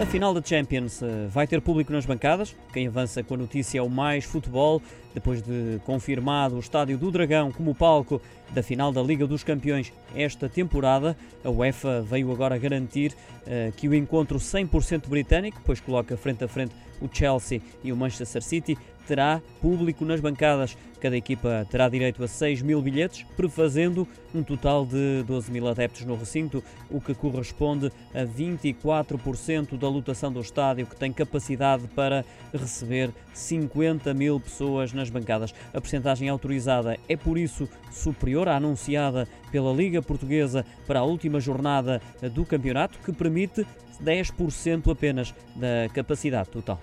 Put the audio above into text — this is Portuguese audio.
A final da Champions eh, vai ter público nas bancadas. Quem avança com a notícia é o Mais Futebol, depois de confirmado o Estádio do Dragão como palco da final da Liga dos Campeões esta temporada. A UEFA veio agora garantir uh, que o encontro 100% britânico, pois coloca frente a frente o Chelsea e o Manchester City, terá público nas bancadas. Cada equipa terá direito a 6 mil bilhetes, prefazendo um total de 12 mil adeptos no recinto, o que corresponde a 24% da lotação do estádio, que tem capacidade para receber 50 mil pessoas nas bancadas. A percentagem autorizada é, por isso, superior à anunciada pela Liga Portuguesa para a última jornada do campeonato, que permite 10% apenas da capacidade total.